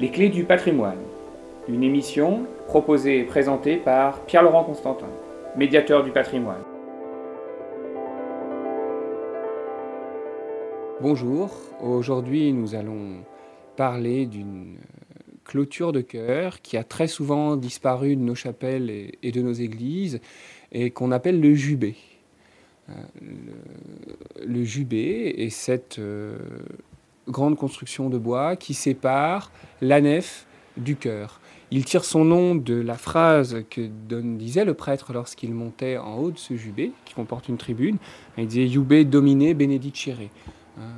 Les clés du patrimoine, une émission proposée et présentée par Pierre-Laurent Constantin, médiateur du patrimoine. Bonjour, aujourd'hui nous allons parler d'une clôture de chœur qui a très souvent disparu de nos chapelles et de nos églises et qu'on appelle le jubé. Euh, le, jubé est cette euh, grande construction de bois qui sépare la nef du chœur. Il tire son nom de la phrase que disait le prêtre lorsqu'il montait en haut de ce jubé, qui comporte une tribune. Il disait Jubé domine benedicere. Hein,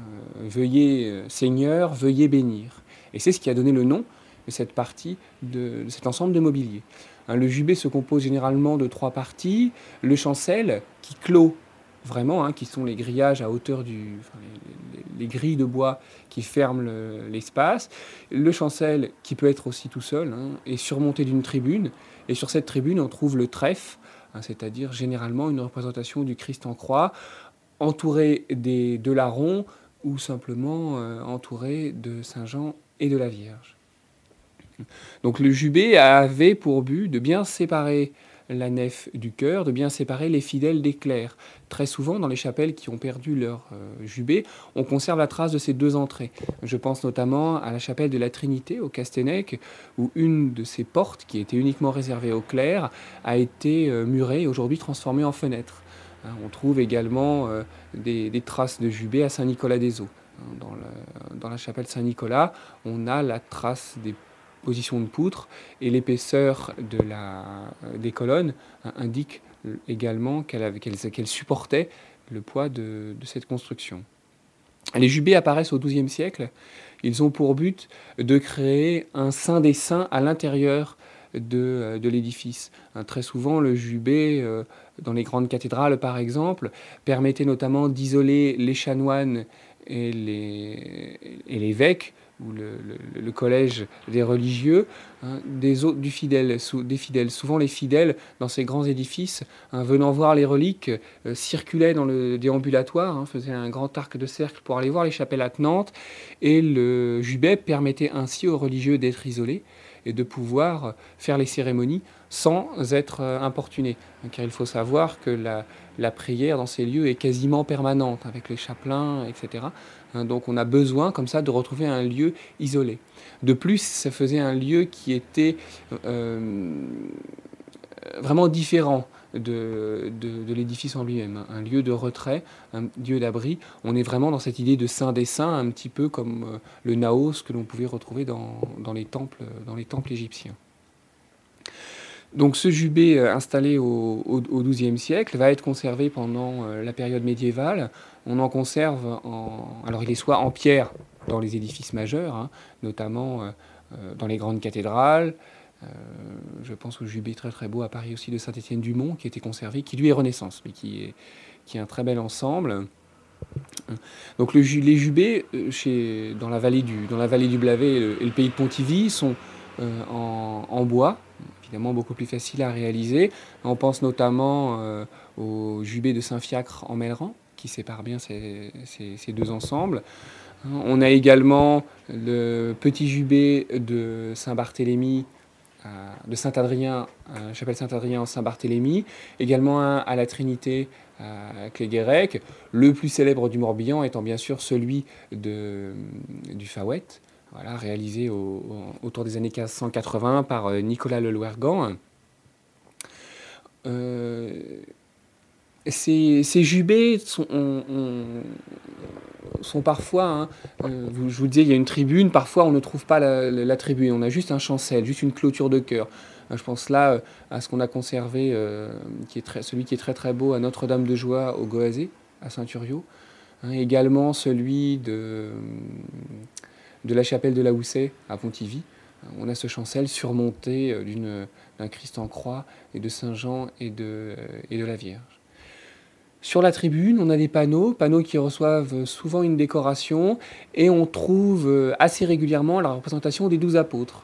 veuillez, euh, Seigneur, veuillez bénir. Et c'est ce qui a donné le nom de cette partie, de, cet ensemble de mobilier. Hein, le jubé se compose généralement de trois parties. Le chancel, qui clôt vraiment, hein, qui sont les grillages à hauteur du. Grilles de bois qui ferment l'espace. Le, chancel, qui peut être aussi tout seul, hein, est surmonté d'une tribune. Et sur cette tribune, on trouve le trèfle, hein, c'est-à-dire généralement une représentation du Christ en croix, entouré des, de larrons ou simplement euh, entouré de Saint Jean et de la Vierge. Donc le jubé avait pour but de bien séparer la nef du chœur, de bien séparer les fidèles des clercs. Très souvent, dans les chapelles qui ont perdu leur euh, jubé, on conserve la trace de ces deux entrées. Je pense notamment à la chapelle de la Trinité au Castenec, où une de ces portes, qui était uniquement réservée aux clercs, a été euh, murée et aujourd'hui transformée en fenêtre. Hein, on trouve également euh, des, traces de jubé à Saint-Nicolas-des-Eaux. Hein, dans, dans la chapelle Saint-Nicolas, on a la trace des position de poutre et l'épaisseur la, des colonnes indique également qu'elle supportait le poids de, cette construction. Les jubés apparaissent au XIIe siècle. Ils ont pour but de créer un saint des saints à l'intérieur de, de l'édifice. Très souvent, le jubé, euh, dans les grandes cathédrales par exemple, permettait notamment d'isoler les chanoines et l'évêque ou le, collège des religieux, hein, des, autres, du fidèle, des fidèles. Souvent les fidèles, dans ces grands édifices, hein, venant voir les reliques, euh, circulaient dans le déambulatoire, hein, faisaient un grand arc de cercle pour aller voir les chapelles attenantes, et le jubé permettait ainsi aux religieux d'être isolés et de pouvoir faire les cérémonies sans être euh, importunés. Car il faut savoir que la, la prière dans ces lieux est quasiment permanente, avec les chapelains, etc. Hein, donc on a besoin comme ça de retrouver un lieu isolé. De plus, ça faisait un lieu qui était euh, vraiment différent de, l'édifice en lui-même, hein. un lieu de retrait, un lieu d'abri. On est vraiment dans cette idée de saint des saints, un petit peu comme euh, le naos que l'on pouvait retrouver dans, les temples, dans les temples égyptiens. Donc ce jubé euh, installé au XIIe siècle va être conservé pendant la période médiévale on en conserve. Alors, il est soit en pierre dans les édifices majeurs, hein, notamment euh, euh, dans les grandes cathédrales. Euh, je pense au jubé très très beau à Paris aussi de Saint-Étienne-du-Mont qui été conservé, qui lui est Renaissance, mais qui est, qui un très bel ensemble. Donc le, les jubés dans, la vallée du, dans la vallée du Blavet et le, pays de Pontivy sont en, bois, évidemment beaucoup plus facile à réaliser. On pense notamment au jubé de Saint-Fiacre en Melleran, qui sépare bien ces, deux ensembles. On a également le petit jubé de Saint-Barthélemy, de Saint-Adrien, chapelle Saint-Adrien en Saint-Barthélemy, également un à la Trinité à Cléguérec, le plus célèbre du Morbihan étant bien sûr celui de, du Fawet, voilà, réalisé autour des années 1580 par euh, Nicolas Lelouergan. Euh, ces, jubés sont, sont parfois, hein, euh, je vous disais, il y a une tribune, parfois on ne trouve pas la, tribune, on a juste un chancel, juste une clôture de chœur. Euh, je pense là à ce qu'on a conservé, qui est celui qui est très très beau à Notre-Dame de Joie au Goazé, à Saint-Uriot. Hein, également celui de, de la chapelle de la Houssaye à Pontivy. On a ce chancel surmonté d'un Christ en croix et de Saint Jean et de, et de la Vierge. Sur la tribune, on a des panneaux, panneaux qui reçoivent souvent une décoration, et on trouve euh, assez régulièrement la représentation des douze apôtres.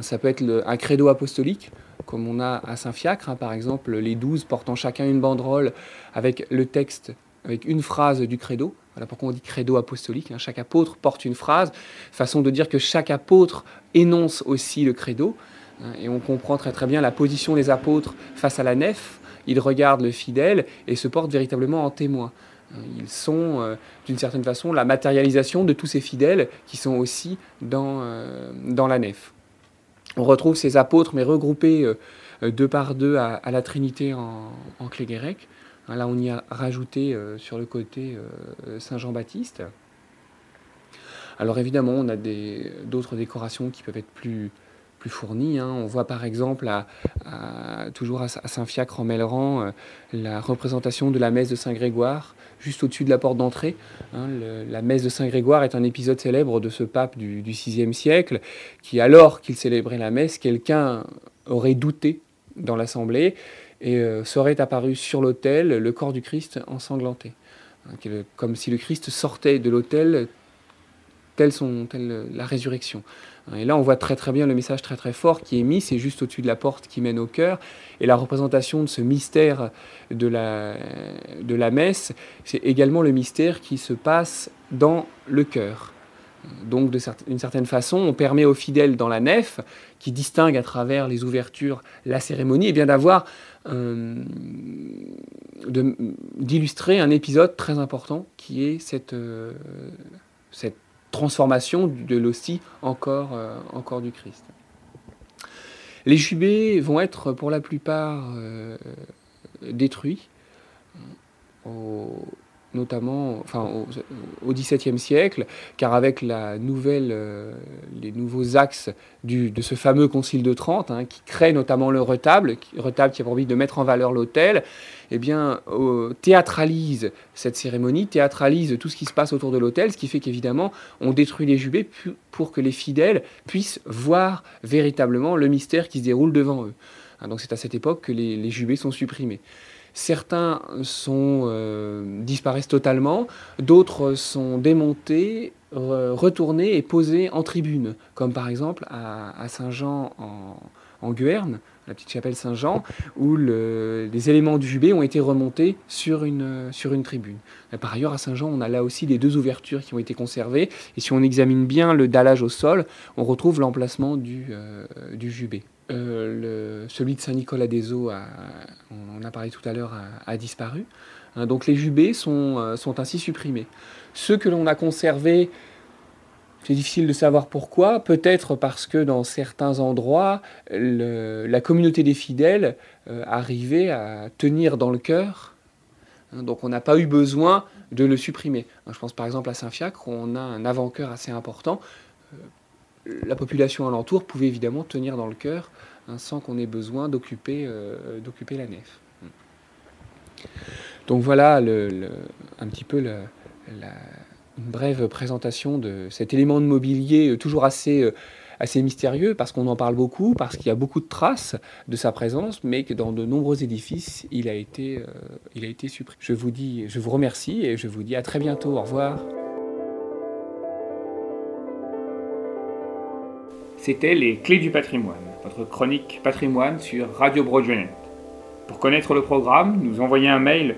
Ça peut être un credo apostolique, comme on a à Saint-Fiacre, hein, par exemple, les douze portant chacun une banderole avec le texte, avec une phrase du credo, Voilà pourquoi on dit credo apostolique. Hein. Chaque apôtre porte une phrase, façon de dire que chaque apôtre énonce aussi le credo. Hein, et on comprend très très bien la position des apôtres face à la nef. Ils regardent le fidèle et se portent véritablement en témoin. Hein, ils sont, euh, d'une certaine façon, la matérialisation de tous ces fidèles qui sont aussi dans, euh, dans la nef. On retrouve ces apôtres, mais regroupés euh, deux par deux à, la Trinité en, en clé grecque. Hein, là, on y a rajouté sur le côté Saint Jean-Baptiste. Alors évidemment, on a d'autres décorations qui peuvent être plus, fournies. Hein. On voit par exemple, toujours à, Saint-Fiacre en Melleran, la représentation de la messe de Saint-Grégoire juste au-dessus de la porte d'entrée. Hein, la messe de Saint-Grégoire est un épisode célèbre de ce pape du, VIe siècle, qui, alors qu'il célébrait la messe, quelqu'un aurait douté dans l'assemblée et euh, serait apparu sur l'autel le corps du Christ ensanglanté. Hein, comme si le Christ sortait de l'autel telle, la résurrection. Et là, on voit très très bien le message très très fort qui est mis, c'est juste au-dessus de la porte qui mène au cœur. Et la représentation de ce mystère de la, de la messe, c'est également le mystère qui se passe dans le cœur. Donc, d'une certaine façon, on permet aux fidèles dans la nef, qui distinguent à travers les ouvertures la cérémonie, eh d'avoir euh, d'illustrer un épisode très important qui est cette, euh, transformation de l'hostie encore, euh, encore du Christ. Les jubés vont être pour la plupart détruits, notamment enfin, au XVIIe siècle, car avec la nouvelle, euh, les nouveaux axes de ce fameux Concile de Trente, hein, qui crée notamment le retable, retable qui a but de mettre en valeur l'autel, eh bien, théâtralise cette cérémonie, théâtralise tout ce qui se passe autour de l'autel, ce qui fait qu'évidemment, on détruit les jubés pour que les fidèles puissent voir véritablement le mystère qui se déroule devant eux. Hein, donc c'est à cette époque que les, les jubés sont supprimés. Certains euh, disparaissent totalement, d'autres sont démontés, retournés et posés en tribune, comme par exemple à, Saint-Jean en, en Guerne, la petite chapelle Saint-Jean, où les éléments du jubé ont été remontés sur une, tribune. par ailleurs, à Saint-Jean, on a là aussi les deux ouvertures qui ont été conservées, et si on examine bien le dallage au sol, on retrouve l'emplacement du, euh, jubé. Euh, celui de Saint-Nicolas des Eaux, on en a parlé tout à l'heure, a, disparu. Hein, donc les jubés euh, sont ainsi supprimés. Ceux que l'on a conservés, c'est difficile de savoir pourquoi. Peut-être parce que dans certains endroits, la communauté des fidèles euh, arrivait à tenir dans le cœur. Hein, donc on n'a pas eu besoin de le supprimer. Hein, je pense par exemple à Saint-Fiacre, où on a un avant-cœur assez important la population alentour pouvait évidemment tenir dans le cœur hein, sans qu'on ait besoin d'occuper euh, la nef. Donc voilà un petit peu la, une brève présentation de cet élément de mobilier euh, toujours assez, euh, assez mystérieux parce qu'on en parle beaucoup, parce qu'il y a beaucoup de traces de sa présence, mais que dans de nombreux édifices, il a été, il a été supprimé. Je vous, dis, je vous remercie et je vous dis à très bientôt. Au revoir. C'était Les Clés du patrimoine, votre chronique patrimoine sur Radio Broadway. Pour connaître le programme, nous envoyer un mail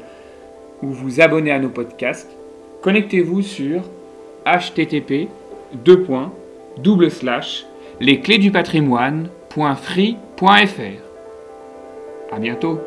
ou vous abonner à nos podcasts, connectez-vous sur http lesclésdupatrimoine.free.fr. À bientôt